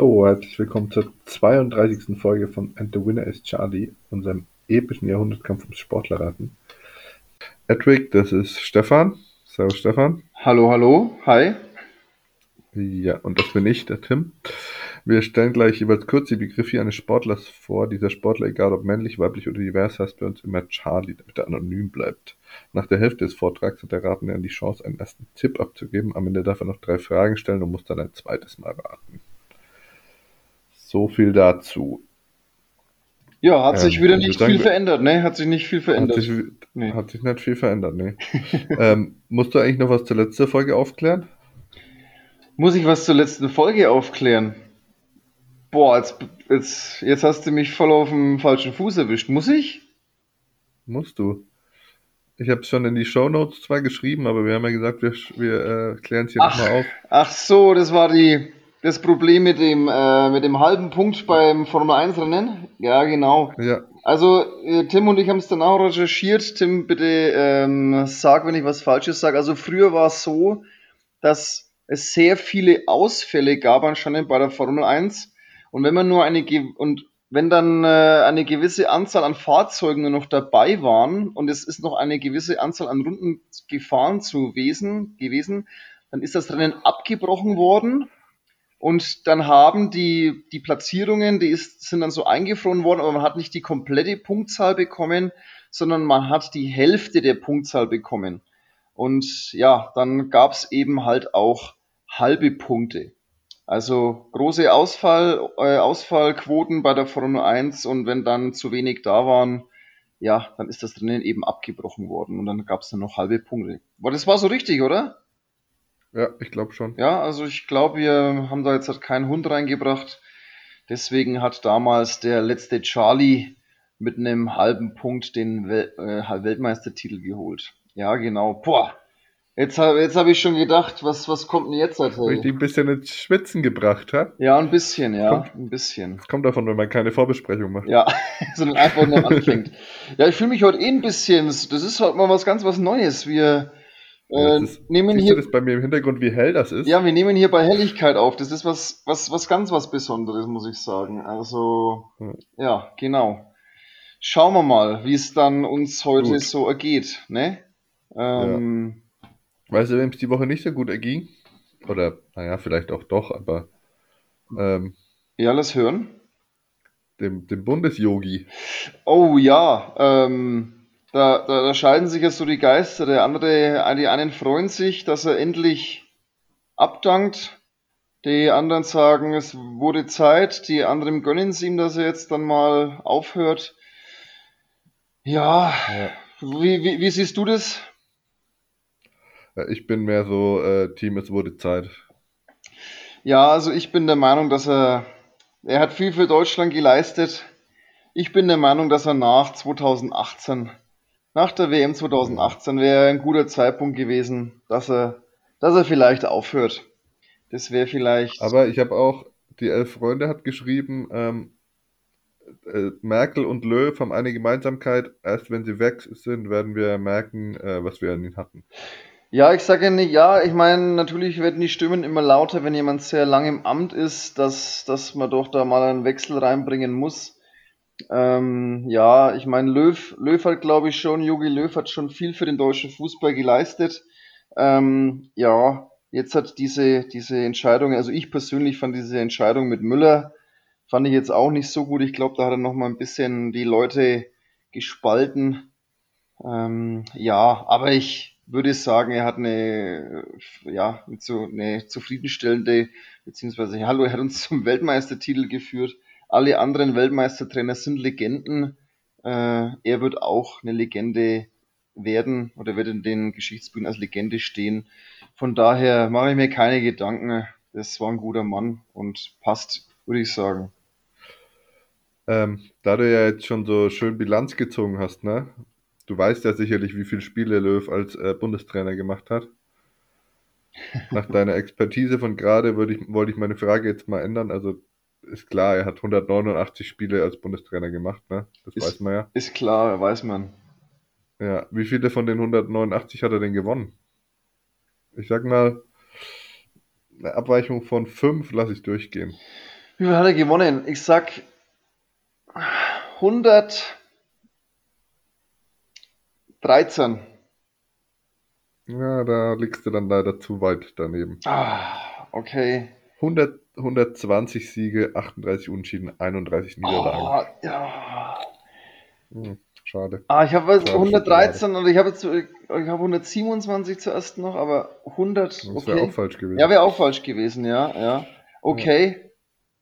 So, herzlich willkommen zur 32. Folge von And the Winner is Charlie, unserem epischen Jahrhundertkampf ums Sportlerraten. Edwig, das ist Stefan. Servus Stefan. Hallo, hallo, hi. Ja, und das bin ich, der Tim. Wir stellen gleich jeweils kurz die Begriffe eines Sportlers vor. Dieser Sportler, egal ob männlich, weiblich oder divers, heißt bei uns immer Charlie, damit er anonym bleibt. Nach der Hälfte des Vortrags hat der Ratende die Chance, einen ersten Tipp abzugeben. Am Ende darf er noch drei Fragen stellen und muss dann ein zweites Mal raten. So viel dazu. Ja, hat sich ähm, wieder nicht viel verändert, ne? Hat sich nicht viel verändert. Hat sich, nee. hat sich nicht viel verändert, ne? ähm, musst du eigentlich noch was zur letzten Folge aufklären? Muss ich was zur letzten Folge aufklären? Boah, jetzt, jetzt, jetzt hast du mich voll auf dem falschen Fuß erwischt. Muss ich? Musst du. Ich habe es schon in die Show Notes zwar geschrieben, aber wir haben ja gesagt, wir, wir äh, klären es hier nochmal auf. Ach so, das war die, das Problem mit dem, äh, mit dem halben Punkt beim Formel 1 Rennen. Ja, genau. Ja. Also, äh, Tim und ich haben es dann auch recherchiert. Tim, bitte ähm, sag, wenn ich was Falsches sage. Also, früher war es so, dass es sehr viele Ausfälle gab anscheinend bei der Formel 1. Und wenn man nur eine, und wenn dann äh, eine gewisse Anzahl an Fahrzeugen nur noch dabei waren und es ist noch eine gewisse Anzahl an Runden gefahren zu wesen, gewesen, dann ist das Rennen abgebrochen worden und dann haben die, die Platzierungen, die ist, sind dann so eingefroren worden, aber man hat nicht die komplette Punktzahl bekommen, sondern man hat die Hälfte der Punktzahl bekommen. Und ja, dann gab es eben halt auch halbe Punkte. Also große Ausfall, äh, Ausfallquoten bei der Formel 1 und wenn dann zu wenig da waren, ja, dann ist das Rennen eben abgebrochen worden und dann gab es dann noch halbe Punkte. Aber das war so richtig, oder? Ja, ich glaube schon. Ja, also ich glaube, wir haben da jetzt halt keinen Hund reingebracht. Deswegen hat damals der letzte Charlie mit einem halben Punkt den Wel äh, Weltmeistertitel geholt. Ja, genau. Boah, Jetzt, jetzt habe ich schon gedacht, was, was kommt denn jetzt? Halt, Habe ich die ein bisschen ins Schwitzen gebracht, ha? Ja, ein bisschen, ja, kommt, ein bisschen. Das kommt davon, wenn man keine Vorbesprechung macht. Ja, sondern einfach nur anfängt. ja, ich fühle mich heute eh ein bisschen, das ist halt mal was ganz was Neues. Wir äh, ist, nehmen hier... Das bei mir im Hintergrund, wie hell das ist? Ja, wir nehmen hier bei Helligkeit auf. Das ist was, was, was ganz was Besonderes, muss ich sagen. Also, ja, ja genau. Schauen wir mal, wie es dann uns heute Gut. so ergeht, ne? Ähm, ja. Weißt du, wem es die Woche nicht so gut erging? Oder, naja, vielleicht auch doch, aber. Ähm, ja, lass hören. Dem, dem Bundesyogi. Oh ja, ähm, da, da, da scheiden sich jetzt so die Geister. Der andere, die einen freuen sich, dass er endlich abdankt. Die anderen sagen, es wurde Zeit. Die anderen gönnen es ihm, dass er jetzt dann mal aufhört. Ja, ja. Wie, wie, wie siehst du das? Ich bin mehr so äh, Team, es wurde Zeit. Ja, also ich bin der Meinung, dass er, er hat viel für Deutschland geleistet. Ich bin der Meinung, dass er nach 2018, nach der WM 2018 wäre ein guter Zeitpunkt gewesen, dass er, dass er vielleicht aufhört. Das wäre vielleicht. Aber ich habe auch, die Elf Freunde hat geschrieben, ähm, äh, Merkel und Löw haben eine Gemeinsamkeit. Erst wenn sie weg sind, werden wir merken, äh, was wir an ihnen hatten. Ja, ich sage nicht ja. Ich meine, natürlich werden die Stimmen immer lauter, wenn jemand sehr lang im Amt ist, dass, dass man doch da mal einen Wechsel reinbringen muss. Ähm, ja, ich meine, Löw, Löw hat, glaube ich, schon, Jogi Löw hat schon viel für den deutschen Fußball geleistet. Ähm, ja, jetzt hat diese, diese Entscheidung, also ich persönlich fand diese Entscheidung mit Müller, fand ich jetzt auch nicht so gut. Ich glaube, da hat er noch mal ein bisschen die Leute gespalten. Ähm, ja, aber ich, würde sagen, er hat eine, ja, eine zufriedenstellende, beziehungsweise, hallo, er hat uns zum Weltmeistertitel geführt. Alle anderen Weltmeistertrainer sind Legenden. Äh, er wird auch eine Legende werden oder wird in den Geschichtsbüchern als Legende stehen. Von daher mache ich mir keine Gedanken. Das war ein guter Mann und passt, würde ich sagen. Ähm, da du ja jetzt schon so schön Bilanz gezogen hast, ne? Du weißt ja sicherlich, wie viele Spiele Löw als äh, Bundestrainer gemacht hat. Nach deiner Expertise von gerade würde ich, wollte ich meine Frage jetzt mal ändern. Also ist klar, er hat 189 Spiele als Bundestrainer gemacht, ne? Das ist, weiß man ja. Ist klar, weiß man. Ja, wie viele von den 189 hat er denn gewonnen? Ich sag mal, eine Abweichung von 5 lasse ich durchgehen. Wie viel hat er gewonnen? Ich sag 113. Ja, da liegst du dann leider zu weit daneben. Ah, okay. 100, 120 Siege, 38 Unentschieden, 31 Niederlagen. Oh, ja. Hm, schade. Ah, ich habe Schade, 113 und ich habe jetzt ich habe 127 zuerst noch, aber 100, Das wäre auch falsch gewesen. Ja, wäre auch falsch gewesen, ja, ja. Okay.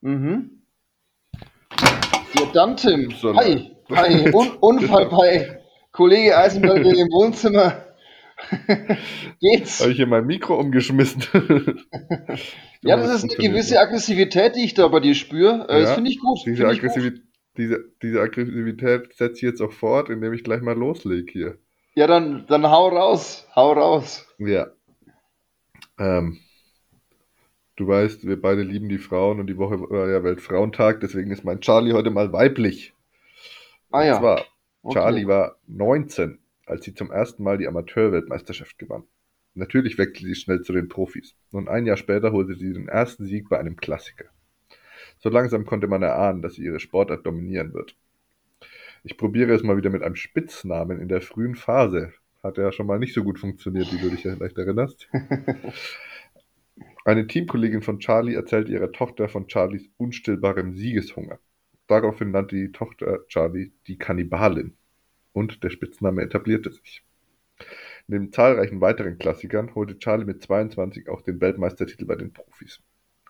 Mhm. Ja, dann Tim. Hi. Hi. Un Unfall bei Kollege Eisenberg im Wohnzimmer. Geht's? Habe ich hier mein Mikro umgeschmissen? Ja, das ist eine gewisse Aggressivität, die ich da bei dir spüre. Äh, Das Ja, finde ich gut. Diese, ich gut. Aggressivität, diese, diese Aggressivität setze ich jetzt auch fort, indem ich gleich mal loslege hier. Ja, dann, dann hau raus. Hau raus. Ja. Ähm, du weißt, wir beide lieben die Frauen und die Woche war ja Weltfrauentag, deswegen ist mein Charlie heute mal weiblich. Ah Und ja. zwar, Okay. Charlie war 19, als sie zum ersten Mal die Amateurweltmeisterschaft gewann. Natürlich wechselte sie schnell zu den Profis. Und ein Jahr später holte sie den ersten Sieg bei einem Klassiker. So langsam konnte man erahnen, dass sie ihre Sportart dominieren wird. Ich probiere es mal wieder mit einem Spitznamen in der frühen Phase. Hat ja schon mal nicht so gut funktioniert, wie du dich vielleicht erinnerst. Eine Teamkollegin von Charlie erzählte ihrer Tochter von Charlies unstillbarem Siegeshunger. Daraufhin nannte die Tochter Charlie die Kannibalin und der Spitzname etablierte sich. Neben zahlreichen weiteren Klassikern holte Charlie mit 22 auch den Weltmeistertitel bei den Profis.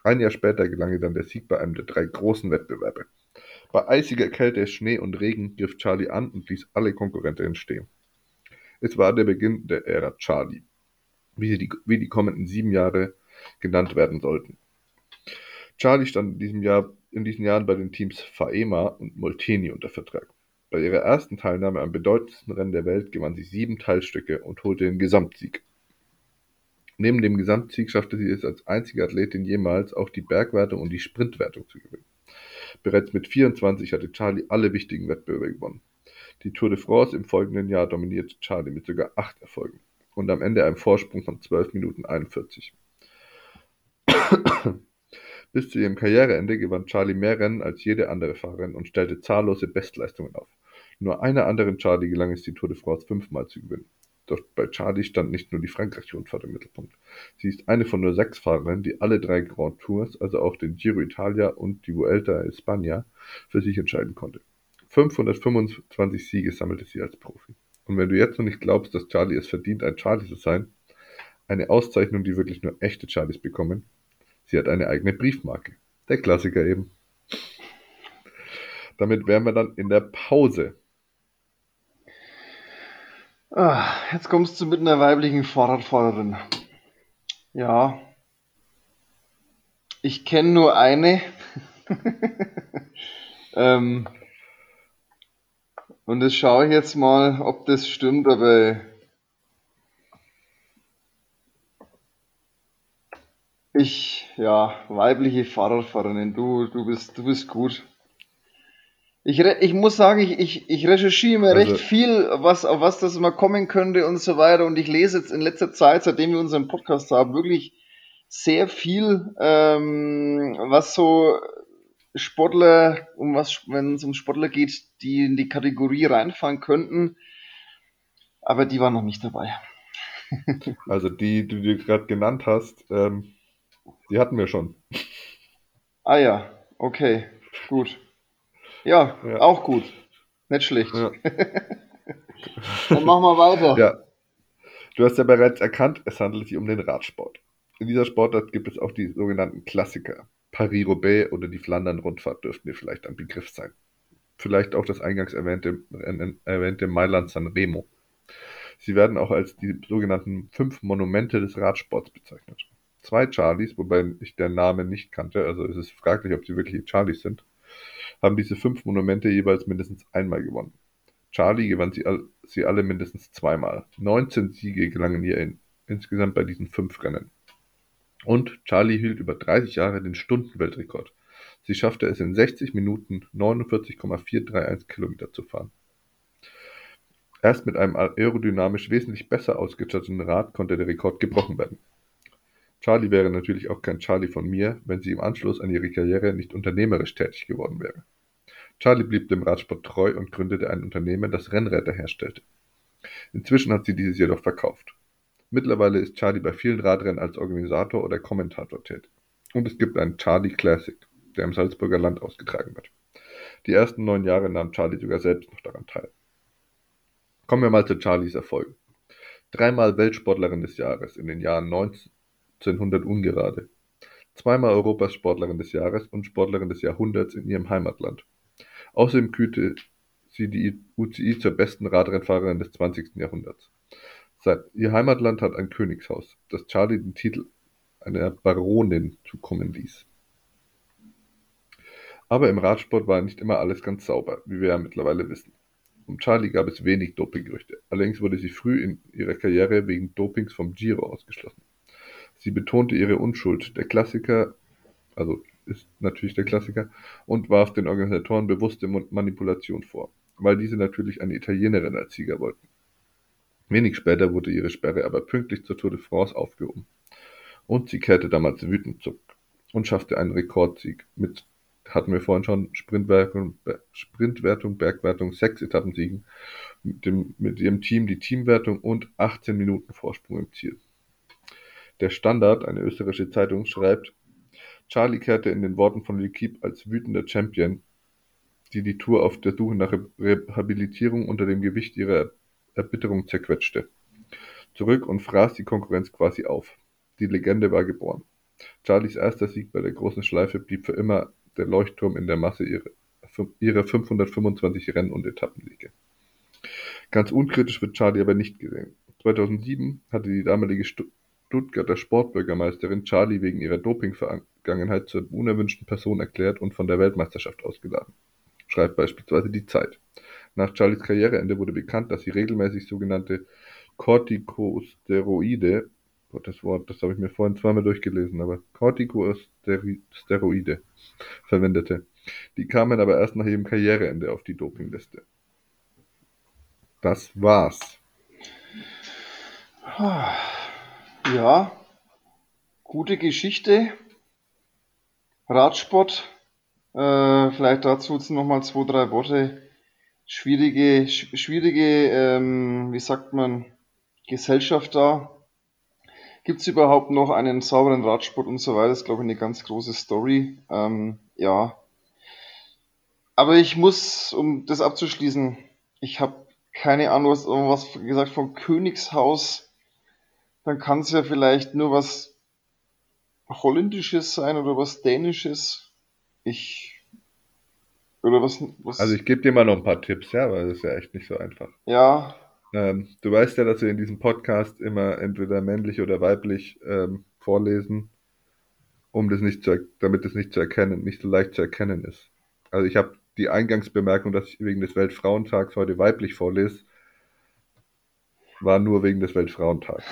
Ein Jahr später gelang ihr dann der Sieg bei einem der drei großen Wettbewerbe. Bei eisiger Kälte, Schnee und Regen griff Charlie an und ließ alle Konkurrentinnen stehen. Es war der Beginn der Ära Charlie, wie, die, wie die kommenden sieben Jahre genannt werden sollten. Charlie stand in diesem Jahr in diesen Jahren bei den Teams Faema und Molteni unter Vertrag. Bei ihrer ersten Teilnahme am bedeutendsten Rennen der Welt gewann sie sieben Teilstücke und holte den Gesamtsieg. Neben dem Gesamtsieg schaffte sie es als einzige Athletin jemals auch die Bergwertung und die Sprintwertung zu gewinnen. Bereits mit 24 hatte Charlie alle wichtigen Wettbewerbe gewonnen. Die Tour de France im folgenden Jahr dominierte Charlie mit sogar acht Erfolgen und am Ende einem Vorsprung von 12 Minuten 41. Bis zu ihrem Karriereende gewann Charlie mehr Rennen als jede andere Fahrerin und stellte zahllose Bestleistungen auf. Nur einer anderen Charlie gelang es, die Tour de France fünfmal zu gewinnen. Doch bei Charlie stand nicht nur die Frankreich-Rundfahrt im Mittelpunkt. Sie ist eine von nur sechs Fahrerinnen, die alle drei Grand Tours, also auch den Giro Italia und die Vuelta a España, für sich entscheiden konnte. 525 Siege sammelte sie als Profi. Und wenn du jetzt noch nicht glaubst, dass Charlie es verdient, ein Charlie zu sein, eine Auszeichnung, die wirklich nur echte Charlies bekommen, sie hat eine eigene Briefmarke. Der Klassiker eben. Damit wären wir dann in der Pause. Ah, jetzt kommst du mit einer weiblichen Fahrradfahrerin. Ja. Ich kenne nur eine. ähm, und das schaue ich jetzt mal, ob das stimmt, aber ich, ja, weibliche Fahrradfahrerin, du, du bist, du bist gut. Ich, ich muss sagen, ich, ich, ich recherchiere immer Also- recht viel, was, auf was das immer kommen könnte und so weiter. Und ich lese jetzt in letzter Zeit, seitdem wir unseren Podcast haben, wirklich sehr viel, ähm, was so Sportler, um was, wenn es um Sportler geht, die in die Kategorie reinfallen könnten. Aber die waren noch nicht dabei. Also die, die du gerade genannt hast, ähm, die hatten wir schon. Ah ja, okay, gut. Ja, Ja. auch gut. Nicht schlecht. Ja. Dann machen wir weiter. Ja. Du hast ja bereits erkannt, es handelt sich um den Radsport. In dieser Sportart gibt es auch die sogenannten Klassiker. Paris-Roubaix oder die Flandern-Rundfahrt dürften dir vielleicht ein Begriff sein. Vielleicht auch das eingangs erwähnte, Rennen- erwähnte Mailand-San Remo. Sie werden auch als die sogenannten fünf Monumente des Radsports bezeichnet. Zwei Charlies, wobei ich der Name nicht kannte, also es ist fraglich, ob sie wirklich Charlies sind, haben diese fünf Monumente jeweils mindestens einmal gewonnen. Charlie gewann sie, sie alle mindestens zweimal. 19 Siege gelangen ihr in, insgesamt bei diesen fünf Rennen. Und Charlie hielt über 30 Jahre den Stundenweltrekord. Sie schaffte es in 60 Minuten 49,431 Kilometer zu fahren. Erst mit einem aerodynamisch wesentlich besser ausgestatteten Rad konnte der Rekord gebrochen werden. Charlie wäre natürlich auch kein Charlie von mir, wenn sie im Anschluss an ihre Karriere nicht unternehmerisch tätig geworden wäre. Charlie blieb dem Radsport treu und gründete ein Unternehmen, das Rennräder herstellte. Inzwischen hat sie dieses jedoch verkauft. Mittlerweile ist Charlie bei vielen Radrennen als Organisator oder Kommentator tätig. Und es gibt einen Charlie Classic, der im Salzburger Land ausgetragen wird. Die ersten neun Jahre nahm Charlie sogar selbst noch daran teil. Kommen wir mal zu Charlies Erfolgen. Dreimal Weltsportlerin des Jahres in den Jahren 1900 ungerade. Zweimal Europas Sportlerin des Jahres und Sportlerin des Jahrhunderts in ihrem Heimatland. Außerdem kürte sie die UCI zur besten Radrennfahrerin des 20. Jahrhunderts. Ihr Heimatland hat ein Königshaus, das Charlie den Titel einer Baronin zukommen ließ. Aber im Radsport war nicht immer alles ganz sauber, wie wir ja mittlerweile wissen. Um Charlie gab es wenig Dopinggerüchte, allerdings wurde sie früh in ihrer Karriere wegen Dopings vom Giro ausgeschlossen. Sie betonte ihre Unschuld, der Klassiker, also ist natürlich der Klassiker, und warf den Organisatoren bewusste Manipulation vor, weil diese natürlich eine Italienerin als Sieger wollten. Wenig später wurde ihre Sperre aber pünktlich zur Tour de France aufgehoben. Und sie kehrte damals wütend zurück und schaffte einen Rekordsieg mit, hatten wir vorhin schon, Sprintwertung, Sprintwertung Bergwertung, sechs Etappensiegen, mit, dem, mit ihrem Team die Teamwertung und 18 Minuten Vorsprung im Ziel. Der Standard, eine österreichische Zeitung, schreibt, Charlie kehrte in den Worten von L'Equipe als wütender Champion, die die Tour auf der Suche nach Rehabilitierung unter dem Gewicht ihrer Erbitterung zerquetschte, zurück und fraß die Konkurrenz quasi auf. Die Legende war geboren. Charlies erster Sieg bei der Großen Schleife blieb für immer der Leuchtturm in der Masse ihrer, ihrer 525 Rennen- und Etappensiege. Ganz unkritisch wird Charlie aber nicht gesehen. 2007 hatte die damalige Stuttgarter Sportbürgermeisterin Charlie wegen ihrer Dopingvergangenheit zur unerwünschten Person erklärt und von der Weltmeisterschaft ausgeladen, schreibt beispielsweise die Zeit. Nach Charlies Karriereende wurde bekannt, dass sie regelmäßig sogenannte Corticosteroide das Wort, das habe ich mir vorhin zweimal durchgelesen, aber Corticosteroide verwendete. Die kamen aber erst nach ihrem Karriereende auf die Dopingliste. Das war's. Ja, gute Geschichte. Radsport. Äh, vielleicht dazu jetzt nochmal zwei, drei Worte schwierige, schwierige, ähm, wie sagt man, Gesellschaft da. Gibt es überhaupt noch einen sauberen Radsport und so weiter? Das ist, glaube ich, eine ganz große Story. Ähm, ja. Aber ich muss, um das abzuschließen, ich habe keine Ahnung, was, was gesagt vom Königshaus. Dann kann es ja vielleicht nur was Holländisches sein oder was Dänisches. Ich oder was, was? Also ich gebe dir mal noch ein paar Tipps, ja, weil das ist ja echt nicht so einfach. Ja. Ähm, du weißt ja, dass wir in diesem Podcast immer entweder männlich oder weiblich ähm, vorlesen, um das nicht zu, damit es nicht zu erkennen, nicht so leicht zu erkennen ist. Also ich habe die Eingangsbemerkung, dass ich wegen des Weltfrauentags heute weiblich vorlese, war nur wegen des Weltfrauentags.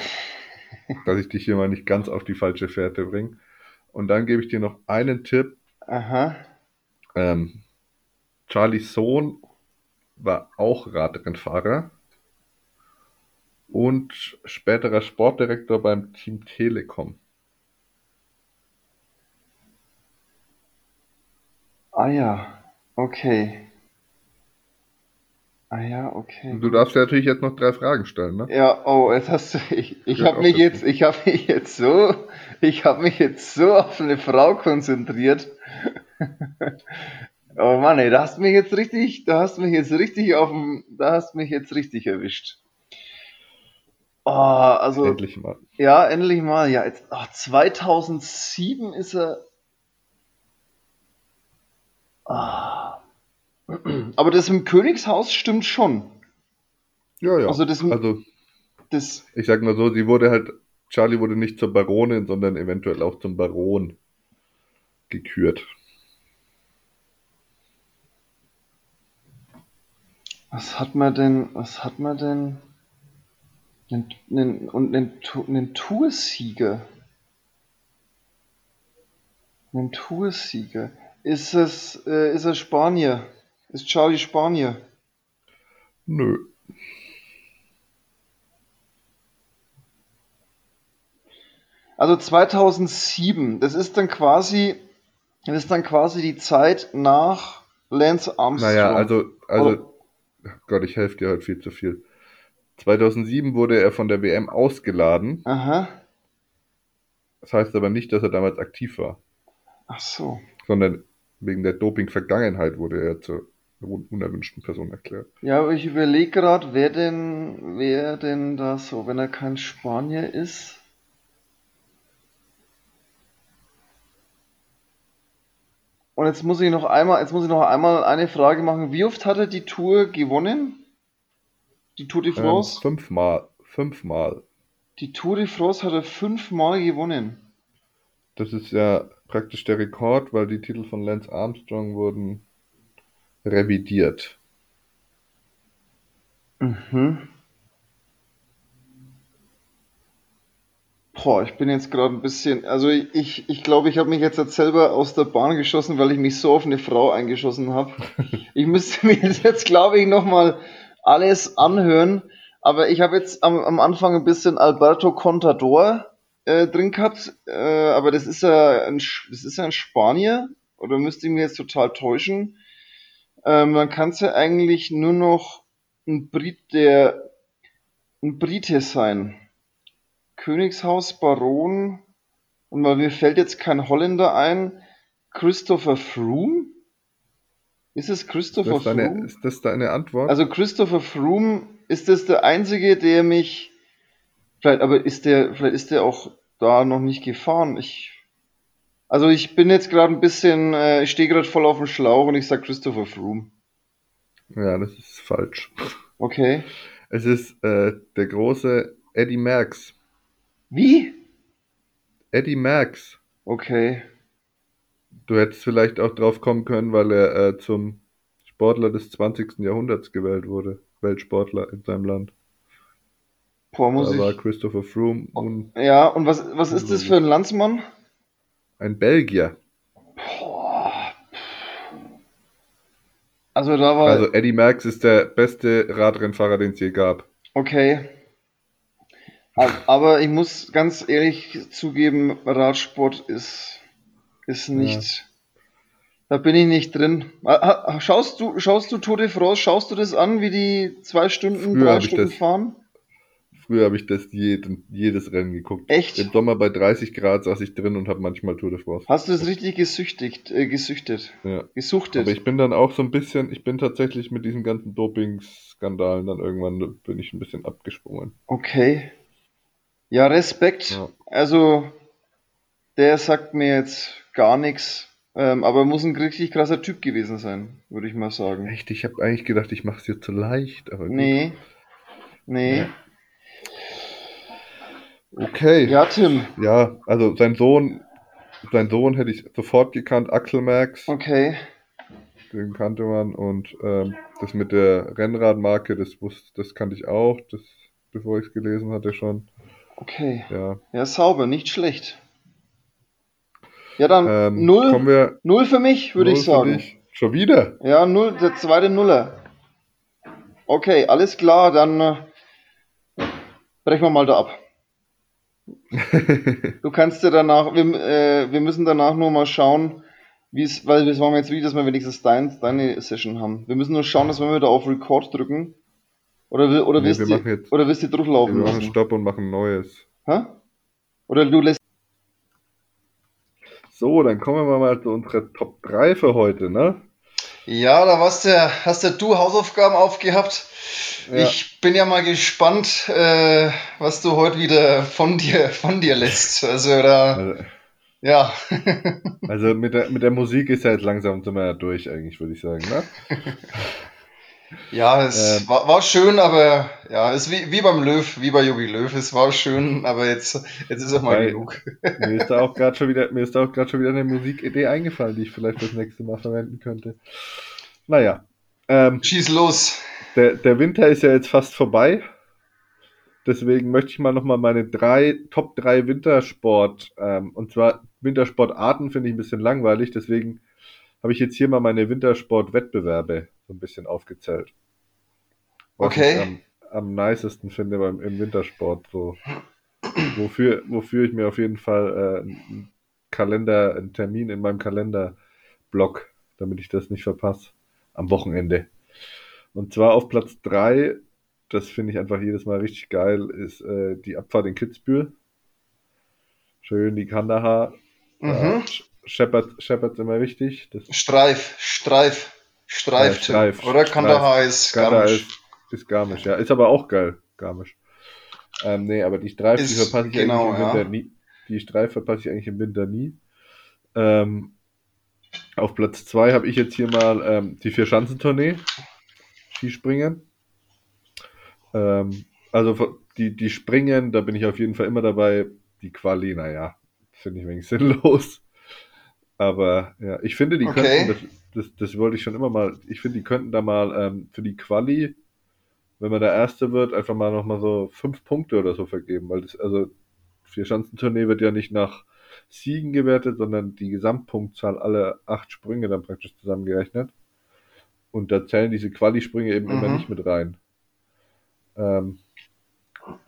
Dass ich dich hier mal nicht ganz auf die falsche Fährte bringe. Und dann gebe ich dir noch einen Tipp. Aha. Ähm, Charlies Sohn war auch Radrennfahrer und späterer Sportdirektor beim Team Telekom. Ah ja, okay. Ah ja, okay. Du darfst ja natürlich jetzt noch drei Fragen stellen, ne? Ja, oh, jetzt hast du, ich, ich habe mich jetzt, ich habe mich jetzt so, ich habe mich jetzt so auf eine Frau konzentriert. Oh Mann, ey, da hast du mich jetzt richtig, da hast du mich jetzt richtig auf dem, da hast du mich jetzt richtig erwischt. Oh, also. Endlich mal. Ja, endlich mal. Ja, jetzt, oh, 2007 ist er. Ah. Aber das im Königshaus stimmt schon. Ja, ja. Also das, also, das, ich sag mal so, sie wurde halt, Charlie wurde nicht zur Baronin, sondern eventuell auch zum Baron gekürt. Was hat man denn, was hat man denn? Und einen, einen Toursieger. Einen Toursieger. Ist es, äh, ist er Spanier? Ist Charlie Spanier? Nö. Also 2007, das ist dann quasi, das ist dann quasi die Zeit nach Lance Armstrong. Naja, also, also, Oh. Gott, ich helfe dir heute viel zu viel. 2007 wurde er von der WM ausgeladen. Aha. Das heißt aber nicht, dass er damals aktiv war, Ach so. sondern wegen der Doping-Vergangenheit wurde er zur unerwünschten Person erklärt. Ja, aber ich überlege gerade, wer denn, wer denn da so, wenn er kein Spanier ist. Und jetzt muss ich noch einmal, jetzt muss ich noch einmal eine Frage machen. Wie oft hat er die Tour gewonnen? Die Tour de Ähm, France? fünfmal. Fünfmal. Die Tour de France hat er fünfmal gewonnen. Das ist ja praktisch der Rekord, weil die Titel von Lance Armstrong wurden revidiert. Mhm. Boah, ich bin jetzt gerade ein bisschen, also ich, ich glaube, ich habe mich jetzt, jetzt selber aus der Bahn geschossen, weil ich mich so auf eine Frau eingeschossen habe. Ich müsste mir jetzt, glaube ich, nochmal alles anhören. Aber ich habe jetzt am, am Anfang ein bisschen Alberto Contador äh, drin gehabt. Äh, aber das ist ja ein, das ist ja ein Spanier. Oder müsste ich mir jetzt total täuschen? Ähm, dann kann es ja eigentlich nur noch ein Brit, der ein Brite sein. Königshaus, Baron, und mal mir fällt jetzt kein Holländer ein. Christopher Froome? Ist es Ist Christopher das, deine, Froome? ist das deine Antwort? Also Christopher Froome, ist das der einzige, der mich, vielleicht, aber ist der, vielleicht ist der auch da noch nicht gefahren. Ich, also ich bin jetzt gerade ein bisschen, äh, ich stehe gerade voll auf dem Schlauch und ich sag Christopher Froome. ja, das ist falsch. Okay. Es ist äh, der große Eddie Merckx. Wie? Eddie Merckx. Okay. Du hättest vielleicht auch drauf kommen können, weil er äh, zum Sportler des 20. Jahrhunderts gewählt wurde. Weltsportler in seinem Land. Boah, muss Da war ich. Christopher Froome und Ja, und was, was ist das für ein Landsmann? Ein Belgier. Also da war. Also Eddie Merckx ist der beste Radrennfahrer, den es je gab. Okay. Ab- Aber ich muss ganz ehrlich zugeben, Radsport ist, ist nicht. Da bin ich nicht drin. Ah, ah, Schaust du, schaust du Tour de France, schaust du das an, wie die zwei Stunden, Früher drei Stunden fahren? Früher habe ich das jeden, jedes Rennen geguckt. Echt? Im Sommer bei 30 Grad saß ich drin und habe manchmal Tour de France. Hast du es richtig gesüchtigt, äh, gesüchtet, Ja. gesuchtet? Aber ich bin dann auch so ein bisschen, ich bin tatsächlich mit diesen ganzen Doping-Skandalen dann irgendwann bin ich ein bisschen abgesprungen. Okay. Ja, Respekt. Ja. Also, der sagt mir jetzt gar nichts. Ähm, aber muss ein richtig krasser Typ gewesen sein, würde ich mal sagen. Echt, ich habe eigentlich gedacht, ich mache es dir zu leicht, aber gut. Nee. Nee. Ja. Okay. Ja, Tim. Ja, also sein Sohn, sein Sohn hätte ich sofort gekannt, Axel Merckx, Okay. den kannte man und ähm, das mit der Rennradmarke, das wusste, das kannte ich auch, das, bevor ich es gelesen hatte schon. Okay. Ja. Ja, sauber, nicht schlecht. Ja, dann Ähm, null, Kommen wir null für mich, würde ich sagen. Schon wieder? Ja, null, der zweite Nuller. Okay, alles klar, dann äh, brechen wir mal da ab. Du kannst ja danach, wir, äh, wir müssen danach nur mal schauen, wie es, weil das machen wir jetzt wie, dass wir wenigstens dein, deine Session haben. Wir müssen nur schauen, dass wenn wir da auf Record drücken, oder, oder Nee, willst wir du, machen jetzt- oder willst du wir durchlaufen machen lassen? Stopp und machen Neues. Hä? Oder du lässt, So, dann kommen wir mal zu unserer Top 3 für heute, ne? Ja, da warst du, hast ja du Hausaufgaben aufgehabt. Ja. Ich bin ja mal gespannt, äh, was du heute wieder von dir, von dir lässt. Also da, Also, ja. also mit, der, mit der Musik ist ja jetzt langsam sind wir ja durch, eigentlich, würde ich sagen, ne? Ja, es Ähm. war, war schön, aber ja, es ist wie, wie beim Löw, wie bei Jogi Löw. Es war schön, aber jetzt, jetzt ist auch mal Weil- genug. Mir ist da auch gerade schon wieder, mir ist da auch gerade schon wieder eine Musikidee eingefallen, die ich vielleicht das nächste Mal verwenden könnte. Naja. Ähm, Schieß los. der, der Winter ist ja jetzt fast vorbei. Deswegen möchte ich mal nochmal meine drei, Top 3 Wintersport, ähm, und zwar Wintersportarten finde ich ein bisschen langweilig, deswegen habe ich jetzt hier mal meine Wintersport-Wettbewerbe so ein bisschen aufgezählt. Was Okay. ich am, am nicesten finde beim, im Wintersport so. wofür, wofür ich mir auf jeden Fall äh, einen Kalender, einen Termin in meinem Kalender block, damit ich das nicht verpasse am Wochenende. Und zwar auf Platz 3, das finde ich einfach jedes Mal richtig geil, ist äh, die Abfahrt in Kitzbühel. Schön die Kandahar. Mhm. Ja, Shepard, Shepard immer wichtig. Das Streif, Streif, Streif, Ja, Streif. Oder. Kandahar ist Garmisch. ist, Garmisch, ja. Ist aber auch geil, Garmisch. Ähm, nee, aber die Streif, die Ist- verpasse ich genau, eigentlich im ja. Winter nie. Die Streif verpasse ich eigentlich im Winter nie. Ähm, auf Platz 2 habe ich jetzt hier mal ähm, die Vier-Schanzentournee. Skispringen. Ähm, also die, die Springen, da bin ich auf jeden Fall immer dabei. Die Quali, naja, finde ich wenig sinnlos. Aber ja, ich finde, die Okay. könnten, das, das, das wollte ich schon immer mal, ich finde, die könnten da mal ähm, für die Quali, wenn man der Erste wird, einfach mal nochmal so fünf Punkte oder so vergeben. Weil das, also, Vier-Schanzentournee wird ja nicht nach Siegen gewertet, sondern die Gesamtpunktzahl aller acht Sprünge dann praktisch zusammengerechnet. Und da zählen diese Quali-Sprünge eben immer Mhm. nicht mit rein. Ähm,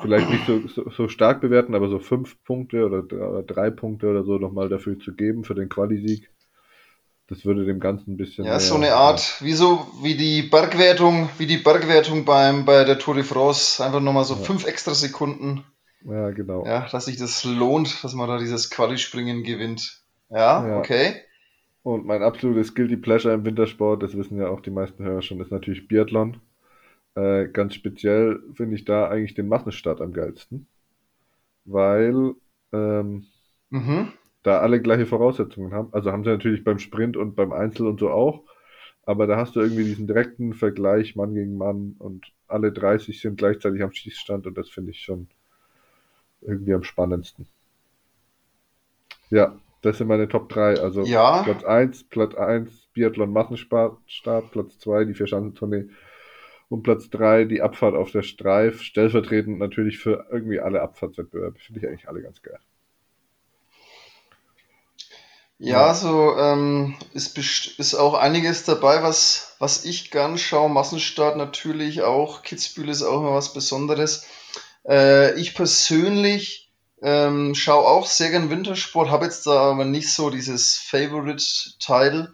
vielleicht nicht so, so, so stark bewerten, aber so fünf Punkte oder, dr- oder drei Punkte oder so nochmal dafür zu geben für den Quali-Sieg. Das würde dem Ganzen ein bisschen. Ja, mehr- so eine Art, wie so, wie die Bergwertung, wie die Bergwertung beim, bei der Tour de France. Einfach nochmal so Ja. fünf extra Sekunden. Ja, genau. Ja, dass sich das lohnt, dass man da dieses Quali-Springen gewinnt. Ja, Ja. okay. Und mein absolutes Guilty Pleasure im Wintersport, das wissen ja auch die meisten Hörer schon, ist natürlich Biathlon. Äh, ganz speziell finde ich da eigentlich den Massenstart am geilsten, weil ähm, Mhm. da alle gleiche Voraussetzungen haben. Also haben sie natürlich beim Sprint und beim Einzel und so auch, aber da hast du irgendwie diesen direkten Vergleich Mann gegen Mann und alle 30 sind gleichzeitig am Schießstand und das finde ich schon irgendwie am spannendsten. Ja, das sind meine Top 3. Also Ja. Platz 1, Platz 1 Biathlon Massenstart, Platz 2 die Vierschanzentournee und Platz 3 die Abfahrt auf der Streif, stellvertretend natürlich für irgendwie alle Abfahrtswettbewerbe. Finde ich eigentlich alle ganz geil. Ja, so ähm, ist, ist auch einiges dabei, was, was ich gern schaue. Massenstart natürlich auch. Kitzbühel ist auch immer was Besonderes. Äh, ich persönlich ähm, schaue auch sehr gern Wintersport, habe jetzt da aber nicht so dieses Favorite-Teil,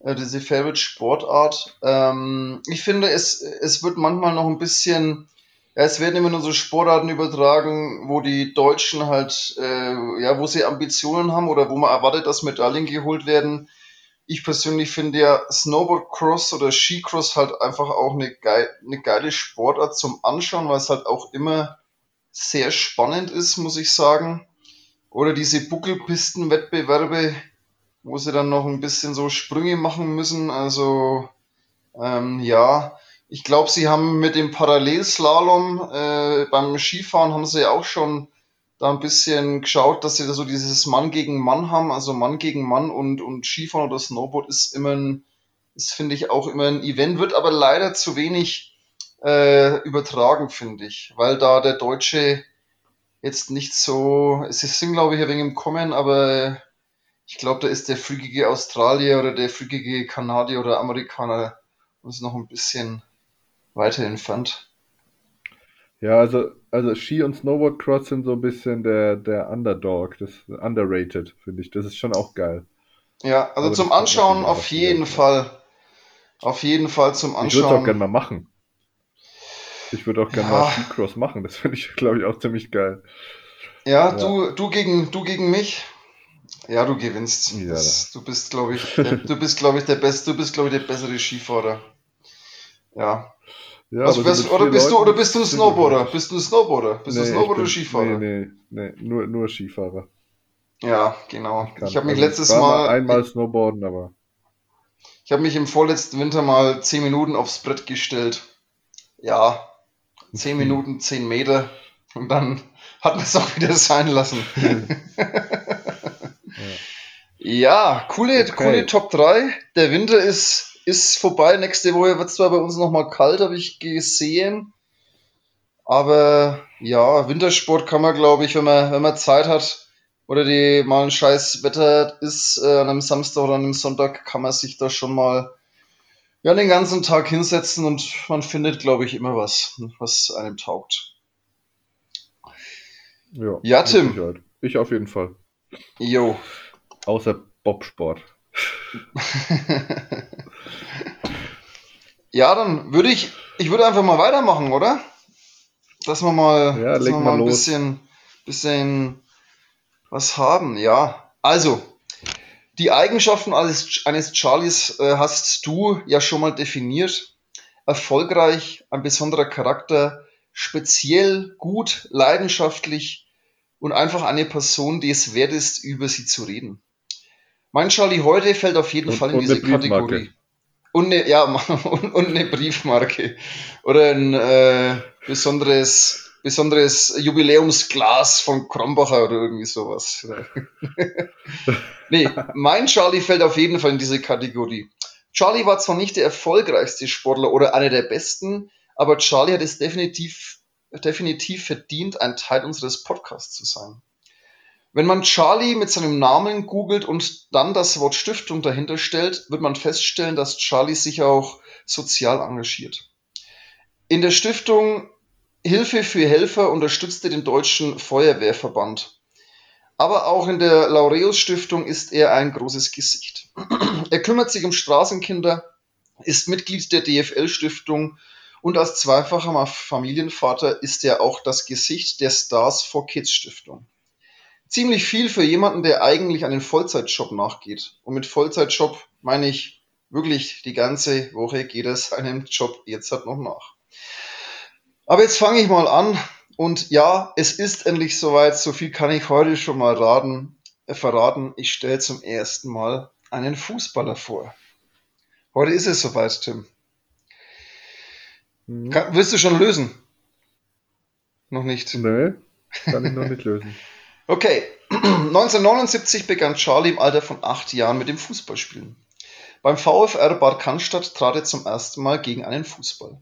äh, diese Favorite-Sportart. Ähm, ich finde, es, es wird manchmal noch ein bisschen ja, es werden immer nur so Sportarten übertragen, wo die Deutschen halt, äh, ja, wo sie Ambitionen haben oder wo man erwartet, dass Medaillen geholt werden. Ich persönlich finde ja Snowboardcross oder Skicross halt einfach auch eine, geil, eine geile Sportart zum Anschauen, weil es halt auch immer sehr spannend ist, muss ich sagen. Oder diese Buckelpistenwettbewerbe, wo sie dann noch ein bisschen so Sprünge machen müssen. Also, ähm, ja, ich glaube, sie haben mit dem Parallelslalom äh, beim Skifahren haben sie auch schon da ein bisschen geschaut, dass sie da so dieses Mann gegen Mann haben, also Mann gegen Mann und, und Skifahren oder Snowboard ist immer ein, ist finde ich auch immer ein Event, wird aber leider zu wenig äh, übertragen, finde ich, weil da der Deutsche jetzt nicht so, es sind glaube ich ein wenig im Kommen, aber ich glaube, da ist der freakige Australier oder der freakige Kanadier oder Amerikaner uns noch ein bisschen weiter entfernt. Ja, also, also Ski und Snowboardcross sind so ein bisschen der, der Underdog, das underrated, finde ich. Das ist schon auch geil. Ja, also Aber zum Anschauen auf jeden Fall. Auf jeden Fall zum Ich würde es auch Anschauen. gerne mal machen. Ich würde auch gerne Ja. mal Skicross machen. Das finde ich, glaube ich, auch ziemlich geil. Ja, Ja. du, du gegen, du gegen mich. Ja, du gewinnst. Ja, Das, du bist, glaube ich, der, du bist, glaube ich, der beste, du bist, glaube ich, der bessere Skifahrer. Ja. Ja, Also, bist, oder bist du, oder bist du Snowboarder? Bist du ein Snowboarder? Bist du Nee, ich Snowboarder oder bin- Skifahrer? Nee, nee, nee, nur, nur Skifahrer. Ja, genau. Kann- Ich habe mich also letztes Mal, einmal Snowboarden, aber ich habe mich im vorletzten Winter mal 10 Minuten aufs Brett gestellt. Ja, 10 Minuten, 10 Meter. Und dann hat man es auch wieder sein lassen. ja, coole, Okay. coole Top 3. Der Winter ist, ist vorbei. Nächste Woche wird es zwar bei uns nochmal kalt, habe ich gesehen. Aber ja, Wintersport kann man, glaube ich, wenn man, wenn man Zeit hat oder die mal ein scheiß Wetter ist, äh, an einem Samstag oder an einem Sonntag, kann man sich da schon mal ja, den ganzen Tag hinsetzen und man findet, glaube ich, immer was, was einem taugt. Ja, Ja, Tim. Ich auf jeden Fall. Jo. Außer Bobsport. ja, dann würde ich, ich würde einfach mal weitermachen, oder? Dass wir mal, Ja, dass wir mal ein los. bisschen, bisschen was haben. Ja, also die Eigenschaften eines, eines Charlies äh, hast du ja schon mal definiert. Erfolgreich, ein besonderer Charakter, speziell, gut, leidenschaftlich und einfach eine Person, die es wert ist, über sie zu reden. Mein Charlie heute fällt auf jeden Und- Fall in diese. Kategorie. Und eine, ja, und, und eine Briefmarke. Oder ein äh, besonderes, besonderes Jubiläumsglas von Krombacher oder irgendwie sowas. nee, mein Charlie fällt auf jeden Fall in diese Kategorie. Charlie war zwar nicht der erfolgreichste Sportler oder einer der besten, aber Charlie hat es definitiv, definitiv verdient, ein Teil unseres Podcasts zu sein. Wenn man Charlie mit seinem Namen googelt und dann das Wort Stiftung dahinter stellt, wird man feststellen, dass Charlie sich auch sozial engagiert. In der Stiftung Hilfe für Helfer unterstützt er den Deutschen Feuerwehrverband. Aber auch in der Laureus Stiftung ist er ein großes Gesicht. Er kümmert sich um Straßenkinder, ist Mitglied der DFL Stiftung und als zweifacher Familienvater ist er auch das Gesicht der Stars for Kids Stiftung ziemlich viel für jemanden, der eigentlich einen Vollzeitjob nachgeht. Und mit Vollzeitjob meine ich wirklich die ganze Woche geht er seinem Job jetzt halt noch nach. Aber jetzt fange ich mal an. Und ja, es ist endlich soweit. So viel kann ich heute schon mal raten, äh, verraten. Ich stelle zum ersten Mal einen Fußballer vor. Heute ist es soweit, Tim. Mhm. Kann, willst du schon lösen? Noch nicht. Nee, kann ich noch nicht lösen. Okay, 1979 begann Charlie im Alter von acht Jahren mit dem Fußballspielen. Beim VfR Bad Cannstatt trat er zum ersten Mal gegen einen Fußball.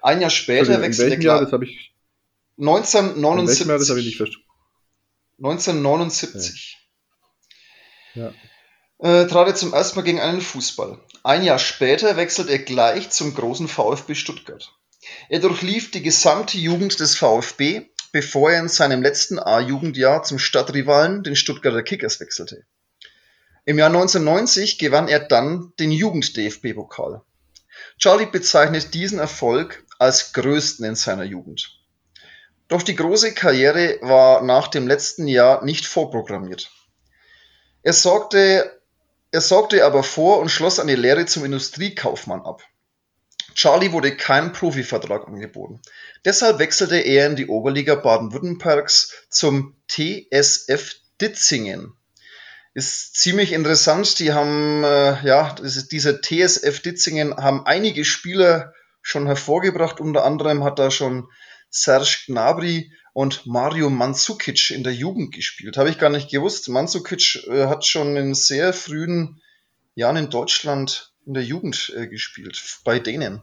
Ein Jahr später in wechselte er Jahr, das habe ich, in welchem Jahr, das habe ich 1979. nicht verstanden. 1979 Ja. Äh, trat er zum ersten Mal gegen einen Fußball. Ein Jahr später wechselt er gleich zum großen VfB Stuttgart. Er durchlief die gesamte Jugend des VfB, bevor er in seinem letzten A-Jugendjahr zum Stadtrivalen, den Stuttgarter Kickers, wechselte. Im Jahr 1990 gewann er dann den Jugend-DFB-Pokal. Charlie bezeichnet diesen Erfolg als größten in seiner Jugend. Doch die große Karriere war nach dem letzten Jahr nicht vorprogrammiert. Er sorgte, er sorgte aber vor und schloss eine Lehre zum Industriekaufmann ab. Charlie wurde kein Profivertrag angeboten. Deshalb wechselte er in die Oberliga Baden-Württembergs zum TSF Ditzingen. Ist ziemlich interessant. Die haben, äh, ja, dieser TSF Ditzingen haben einige Spieler schon hervorgebracht. Unter anderem hat da schon Serge Gnabry und Mario Mandzukic in der Jugend gespielt. Habe ich gar nicht gewusst. Mandzukic äh, hat schon in sehr frühen Jahren in Deutschland in der Jugend äh, gespielt, bei denen.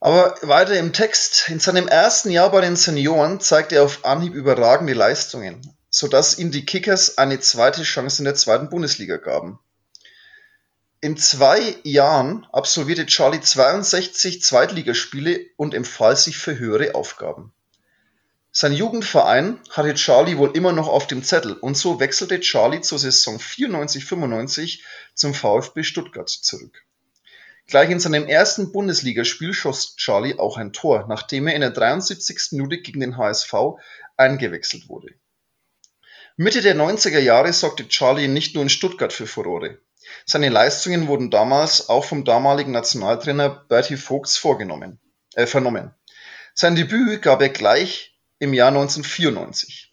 Aber weiter im Text. In seinem ersten Jahr bei den Senioren zeigte er auf Anhieb überragende Leistungen, sodass ihm die Kickers eine zweite Chance in der zweiten Bundesliga gaben. In zwei Jahren absolvierte Charlie 62 Zweitligaspiele und empfahl sich für höhere Aufgaben. Sein Jugendverein hatte Charlie wohl immer noch auf dem Zettel und so wechselte Charlie zur Saison 94-95 zum VfB Stuttgart zurück. Gleich in seinem ersten Bundesligaspiel schoss Charlie auch ein Tor, nachdem er in der 73. Minute gegen den HSV eingewechselt wurde. Mitte der 90er Jahre sorgte Charlie nicht nur in Stuttgart für Furore. Seine Leistungen wurden damals auch vom damaligen Nationaltrainer Berti Vogts vorgenommen, äh, vernommen. Sein Debüt gab er gleich im Jahr 1994.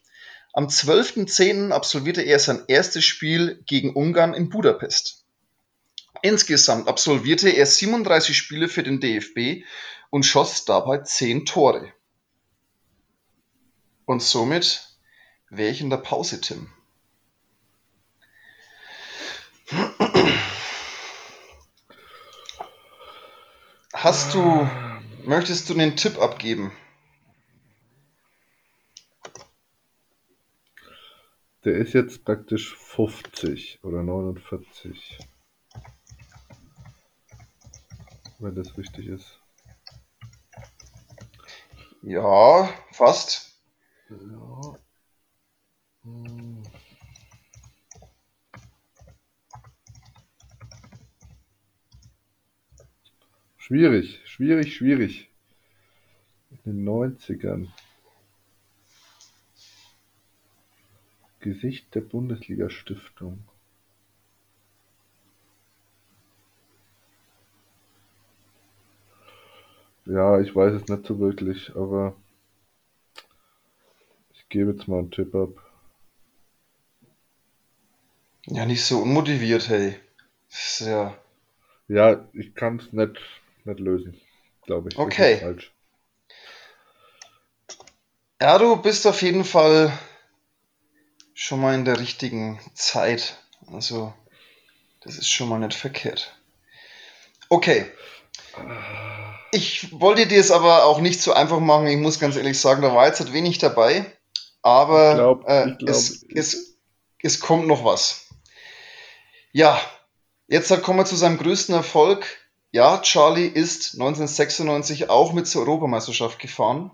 Am 12.10. absolvierte er sein erstes Spiel gegen Ungarn in Budapest. Insgesamt absolvierte er 37 Spiele für den DFB und schoss dabei 10 Tore. Und somit wäre ich in der Pause, Tim. Hast du, möchtest du einen Tipp abgeben? Der ist jetzt praktisch 50 oder 49. Wenn das richtig ist. Ja, fast. Ja. Hm. Schwierig, schwierig, schwierig. In den 90ern. Gesicht der Bundesliga-Stiftung. Ja, ich weiß es nicht so wirklich, aber ich gebe jetzt mal einen Tipp ab. Ja, nicht so unmotiviert, hey. Das ist ja. Ja, ich kann es nicht, nicht lösen, glaube ich. Okay. Ja, du bist auf jeden Fall schon mal in der richtigen Zeit. Also, das ist schon mal nicht verkehrt. Okay. Ich wollte dir es aber auch nicht so einfach machen. Ich muss ganz ehrlich sagen, da war jetzt halt wenig dabei. Aber Ich glaub- äh, ich glaub, es, es, es kommt noch was. Ja, jetzt halt kommen wir zu seinem größten Erfolg. Ja, Charlie ist 1996 auch mit zur Europameisterschaft gefahren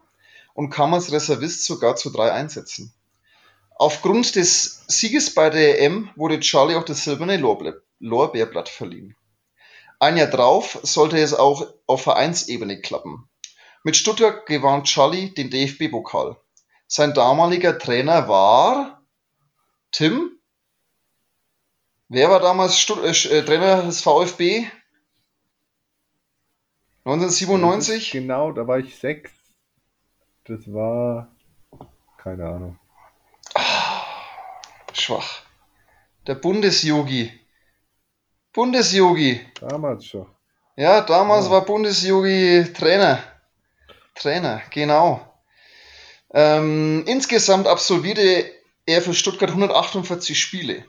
und kam als Reservist sogar zu drei Einsätzen. Aufgrund des Sieges bei der EM wurde Charlie auch das silberne Lorbe- Lorbeerblatt verliehen. Ein Jahr drauf sollte es auch auf Vereinsebene klappen. Mit Stuttgart gewann Charlie den DFB-Pokal. Sein damaliger Trainer war Tim. Wer war damals Stutt äh, äh, Trainer des VfB? 1997? Genau, da war ich sechs. Das war. Keine Ahnung. Schwach. Der Bundesjogi. Bundesjogi. Damals schon. Ja, damals Ah. war Bundesjogi Trainer. Trainer, genau. Ähm, insgesamt absolvierte er für Stuttgart 148 Spiele.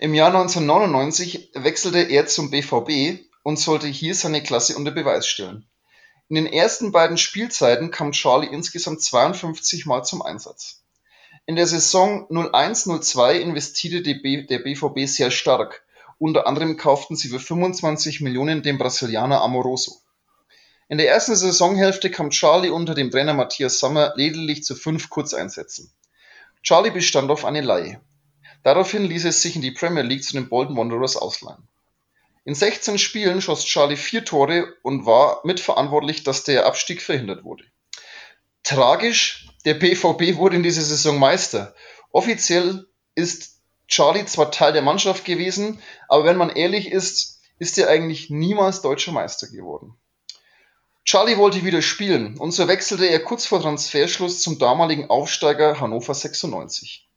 Im Jahr 1999 wechselte er zum BVB und sollte hier seine Klasse unter Beweis stellen. In den ersten beiden Spielzeiten kam Charlie insgesamt 52 Mal zum Einsatz. In der Saison 01-02 investierte der BVB sehr stark. Unter anderem kauften sie für 25 Millionen den Brasilianer Amoroso. In der ersten Saisonhälfte kam Charlie unter dem Trainer Matthias Sammer lediglich zu fünf Kurzeinsätzen. Charlie bestand auf eine Leihe. Daraufhin ließ es sich in die Premier League zu den Bolton Wanderers ausleihen. In 16 Spielen schoss Charlie vier Tore und war mitverantwortlich, dass der Abstieg verhindert wurde. Tragisch, der BVB wurde in dieser Saison Meister. Offiziell ist Charlie zwar Teil der Mannschaft gewesen, aber wenn man ehrlich ist, ist er eigentlich niemals deutscher Meister geworden. Charlie wollte wieder spielen und so wechselte er kurz vor Transferschluss zum damaligen Aufsteiger Hannover 96.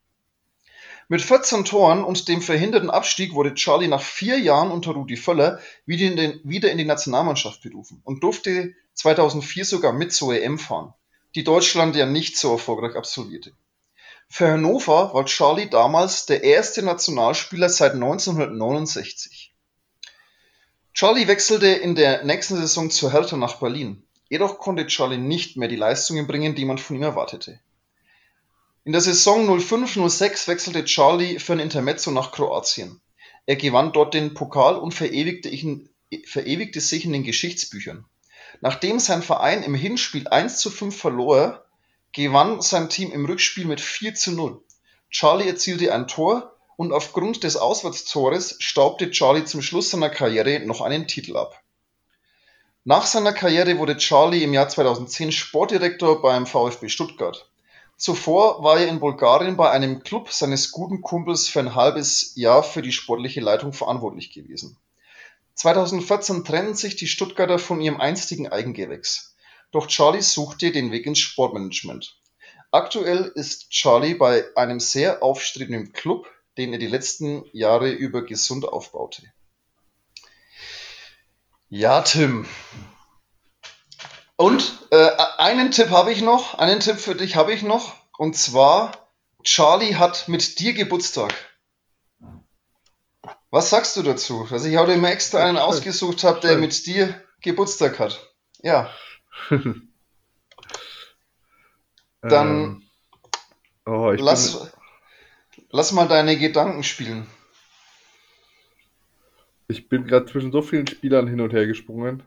Mit 14 Toren und dem verhinderten Abstieg wurde Charlie nach vier Jahren unter Rudi Völler wieder in, den, wieder in die Nationalmannschaft berufen und durfte 2004 sogar mit zur EM fahren, die Deutschland ja nicht so erfolgreich absolvierte. Für Hannover war Charlie damals der erste Nationalspieler seit 1969. Charlie wechselte in der nächsten Saison zur Hertha nach Berlin. Jedoch konnte Charlie nicht mehr die Leistungen bringen, die man von ihm erwartete. In der Saison 05-06 wechselte Charlie für ein Intermezzo nach Kroatien. Er gewann dort den Pokal und verewigte, sich in den Geschichtsbüchern. Nachdem sein Verein im Hinspiel 1 zu 5 verlor, gewann sein Team im Rückspiel mit 4 zu 0. Charlie erzielte ein Tor und aufgrund des Auswärtstores staubte Charlie zum Schluss seiner Karriere noch einen Titel ab. Nach seiner Karriere wurde Charlie im Jahr 2010 Sportdirektor beim VfB Stuttgart. Zuvor war er in Bulgarien bei einem Club seines guten Kumpels für ein halbes Jahr für die sportliche Leitung verantwortlich gewesen. 2014 trennten sich die Stuttgarter von ihrem einstigen Eigengewächs. Doch Charlie suchte den Weg ins Sportmanagement. Aktuell ist Charlie bei einem sehr aufstrebenden Club, den er die letzten Jahre über gesund aufbaute. Ja, Tim. Und äh, einen Tipp habe ich noch, einen Tipp für dich habe ich noch. Und zwar, Charlie hat mit dir Geburtstag. Was sagst du dazu? Dass ich heute mal extra einen ausgesucht habe, der mit dir Geburtstag hat. Ja, Dann Ähm, oh, lass, bin, lass mal deine Gedanken spielen. ich bin gerade zwischen so vielen Spielern hin und her gesprungen.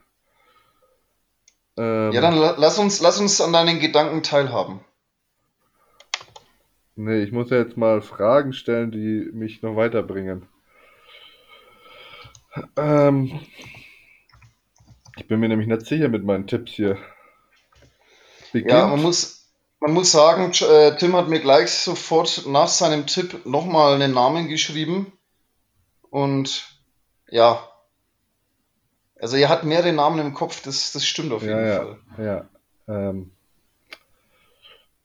Ähm, Ja, dann la- lass uns, lass uns an deinen Gedanken teilhaben. Nee, ich muss ja jetzt mal Fragen stellen, die mich noch weiterbringen. Ähm, ich bin mir nämlich nicht sicher mit meinen Tipps hier. Beginnt, ja, man muss, man muss sagen, äh, Tim hat mir gleich sofort nach seinem Tipp nochmal einen Namen geschrieben. Und ja, also er hat mehrere Namen im Kopf, das, das stimmt auf jeden ja, Fall. Ja, ähm,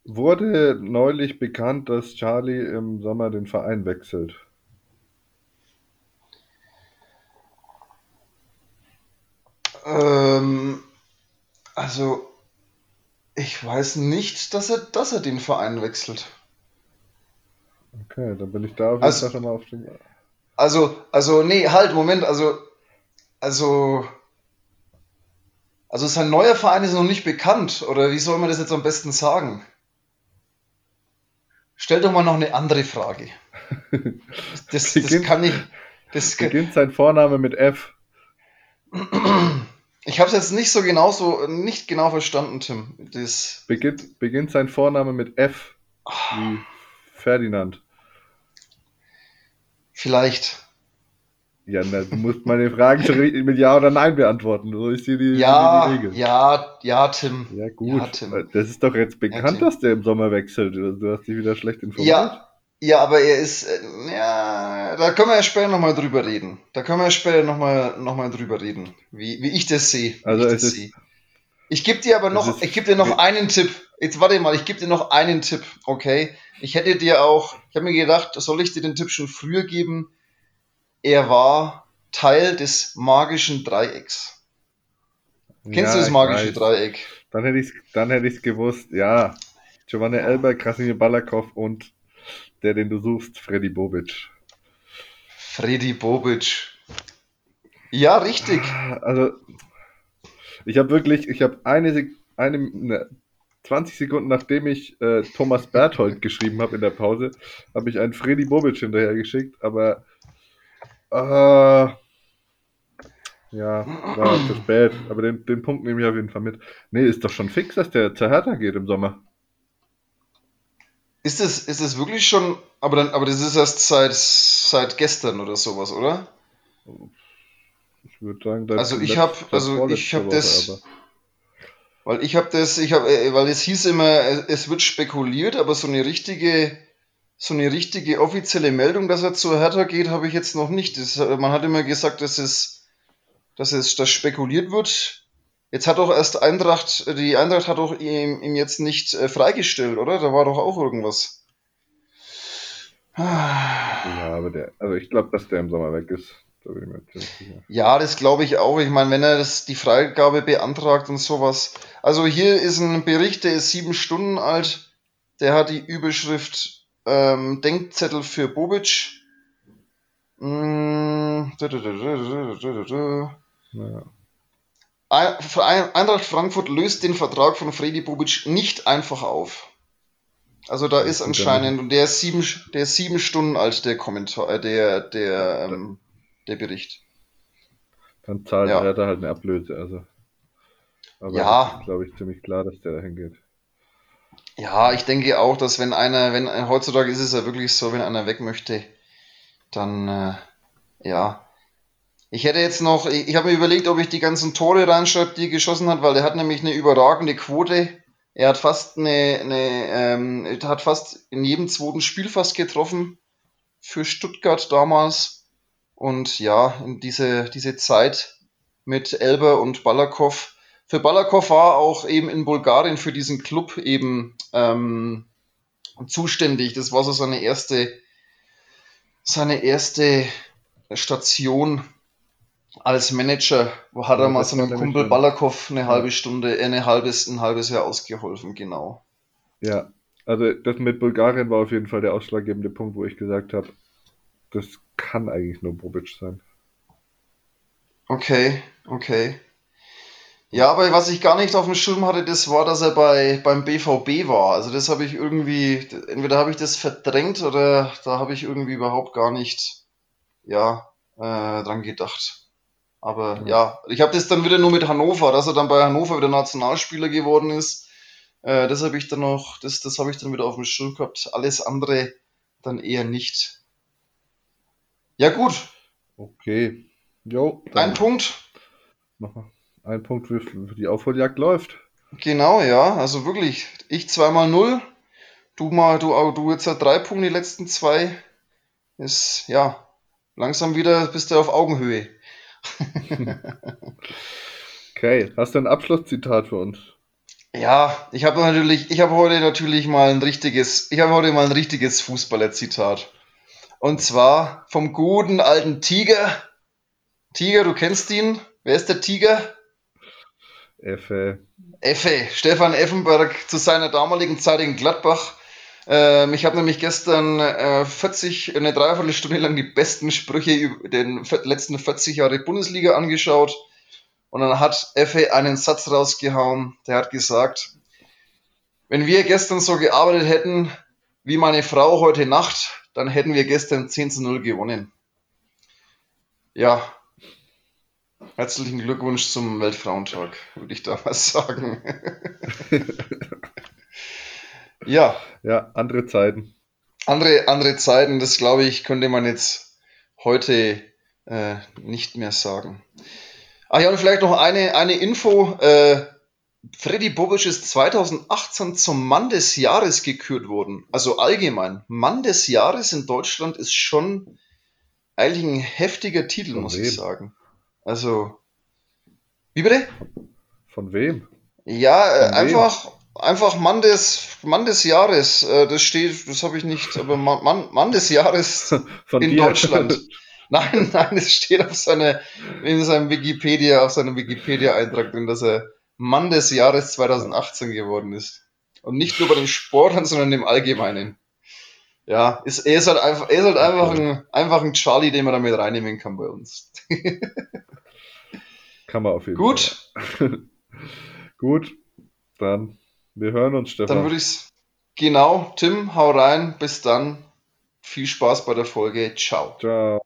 wurde neulich bekannt, dass Charlie im Sommer den Verein wechselt. Ähm, also, ich weiß nicht, dass er, dass er den Verein wechselt. Okay, dann bin ich da auf jeden Also, Fall schon mal auf den. also, also, nee, halt, Moment, also, also, also sein neuer Verein ist noch nicht bekannt, oder wie soll man das jetzt am besten sagen? Stell doch mal noch eine andere Frage. Das, das Beginnt, kann ich, das, beginnt sein Vorname mit F. ich habe es jetzt nicht so genau so, nicht genau verstanden, Tim. Das, Beginnt, beginnt sein Vorname mit F. Wie Ferdinand. vielleicht. Ja, na, du musst meine Fragen schon mit Ja oder Nein beantworten. So ist hier die, die Ja, Regel. ja, ja, Tim. Ja, gut. Ja, Tim. Das ist doch jetzt Ja, bekannt, Tim. dass der im Sommer wechselt. Du hast dich wieder schlecht informiert. Ja, ja, aber er ist, äh, ja, da können wir ja später nochmal drüber reden. Da können wir ja später nochmal noch mal drüber reden, wie, wie ich das sehe. Also ich ist, sehe. Ich gebe dir aber noch, ich gebe dir noch einen Tipp. Jetzt warte mal, ich gebe dir noch einen Tipp, okay? Ich hätte dir auch, ich habe mir gedacht, soll ich dir den Tipp schon früher geben? Er war Teil des magischen Dreiecks. Kennst du ja, das ich magische weiß. Dreieck? Dann hätte ich dann hätte ich's gewusst. Ja, Giovanni Elber, Krasimir Balakov und der, den du suchst, Freddy Bobic. Freddy Bobic. Ja, richtig. Also, ich habe wirklich, ich habe eine, Sek eine ne, 20 Sekunden nachdem ich äh, Thomas Berthold geschrieben habe in der Pause, habe ich einen Freddy Bobic hinterher geschickt, aber äh, ja, war zu spät. Aber den, den Punkt nehme ich auf jeden Fall mit. Nee, ist doch schon fix, dass der zur Hertha geht im Sommer. Ist es, ist es wirklich schon, aber dann, aber das ist erst seit, seit gestern oder sowas, oder? Ich würde sagen, seit, Also ich habe, also ich habe das, aber weil ich habe das, ich habe, weil es hieß immer, es wird spekuliert, aber so eine richtige, so eine richtige offizielle Meldung, dass er zur Hertha geht, habe ich jetzt noch nicht. Das, äh, man hat immer gesagt, dass es, dass es, dass spekuliert wird. Jetzt hat doch erst Eintracht, die Eintracht hat doch ihm, ihm jetzt nicht äh, freigestellt, oder? Da war doch auch irgendwas. ja, aber der, also ich glaube, dass der im Sommer weg ist. Da bin ich mir ziemlich sicher. Ja, das glaube ich auch. Ich meine, wenn er das, die Freigabe beantragt und sowas. Also hier ist ein Bericht, der ist sieben Stunden alt. Der hat die Überschrift ähm, Denkzettel für Bobic. Mm. Ja. Eintracht Frankfurt löst den Vertrag von Freddy Bobic nicht einfach auf. Also da ist er anscheinend, und der ist sieben, der ist sieben Stunden alt, der Kommentar, äh, der, der, ähm, der Bericht. Dann zahlt Ja. Hertha halt eine Ablöse, also. Aber Ja. glaube ich, ziemlich klar, dass der dahin geht. Ja, ich denke auch, dass wenn einer, wenn heutzutage ist es ja wirklich so, wenn einer weg möchte, dann äh, ja. Ich hätte jetzt noch, ich, ich habe mir überlegt, ob ich die ganzen Tore reinschreibe, die er geschossen hat, weil der hat nämlich eine überragende Quote. Er hat fast eine, eine ähm, er hat fast in jedem zweiten Spiel fast getroffen für Stuttgart damals. Und ja, in diese, diese Zeit mit Elber und Balakov. Für Balakov war auch eben in Bulgarien für diesen Club eben ähm, zuständig. Das war so seine erste, seine erste Station als Manager. Wo hat er Ja, mal das war seinem Kumpel mein- Balakov eine halbe Stunde, äh, eine halbes, ein halbes Jahr ausgeholfen, genau. Ja, also das mit Bulgarien war auf jeden Fall der ausschlaggebende Punkt, wo ich gesagt habe, das kann eigentlich nur Bobic sein. Okay, okay. Ja, aber was ich gar nicht auf dem Schirm hatte, das war, dass er bei, beim BVB war. Also das habe ich irgendwie, entweder habe ich das verdrängt oder da habe ich irgendwie überhaupt gar nicht, ja, äh, dran gedacht. Aber Ja. ja, ich habe das dann wieder nur mit Hannover, dass er dann bei Hannover wieder Nationalspieler geworden ist. Äh, das habe ich dann noch, das, das habe ich dann wieder auf dem Schirm gehabt. Alles andere dann eher nicht. Ja, gut. Okay. Jo, Ein Punkt. Ein Punkt für, für die Aufholjagd läuft. Genau, ja. Also wirklich, ich zweimal null. Du mal, du, du jetzt drei Punkte, die letzten zwei. Ist, ja, langsam wieder bist du auf Augenhöhe. okay, hast du ein Abschlusszitat für uns? Ja, ich habe natürlich, ich habe heute natürlich mal ein richtiges, ich habe heute mal ein richtiges Fußballerzitat. Und zwar vom guten alten Tiger. Tiger, du kennst ihn. Wer ist der Tiger? Effe. Effe, Stefan Effenberg zu seiner damaligen Zeit in Gladbach. Ähm, ich habe nämlich gestern äh, 40, eine Dreiviertelstunde lang die besten Sprüche über den letzten 40 Jahre Bundesliga angeschaut. Und dann hat Effe einen Satz rausgehauen, der hat gesagt, wenn wir gestern so gearbeitet hätten wie meine Frau heute Nacht, dann hätten wir gestern 10 zu 0 gewonnen. Ja, herzlichen Glückwunsch zum Weltfrauentag, würde ich da mal sagen. ja. Ja, andere Zeiten. Andere, andere Zeiten, das glaube ich, könnte man jetzt heute äh, nicht mehr sagen. Ach ja, und vielleicht noch eine, eine Info. Äh, Freddy Bobic ist 2018 zum Mann des Jahres gekürt worden. Also allgemein. Mann des Jahres in Deutschland ist schon eigentlich ein heftiger Titel, Von muss wem? ich sagen. Also. Wie bitte? Von wem? Ja, äh, Von einfach, wem? einfach Mann des, Mann des Jahres. Äh, das steht, das habe ich nicht, aber Mann, Mann des Jahres Von in dir. Deutschland. Nein, nein, es steht auf seiner, in seinem Wikipedia, auf seinem Wikipedia-Eintrag drin, dass er Mann des Jahres 2018 geworden ist. Und nicht nur bei den Sportlern, sondern im Allgemeinen. Ja, ist, er ist halt einfach, er ist halt einfach ein, einfach ein Charlie, den man damit reinnehmen kann bei uns. kann man auf jeden Gut. Fall. Gut. Dann, wir hören uns, Stefan. Dann würde ich's, genau, Tim, hau rein, bis dann. Viel Spaß bei der Folge. Ciao. Ciao.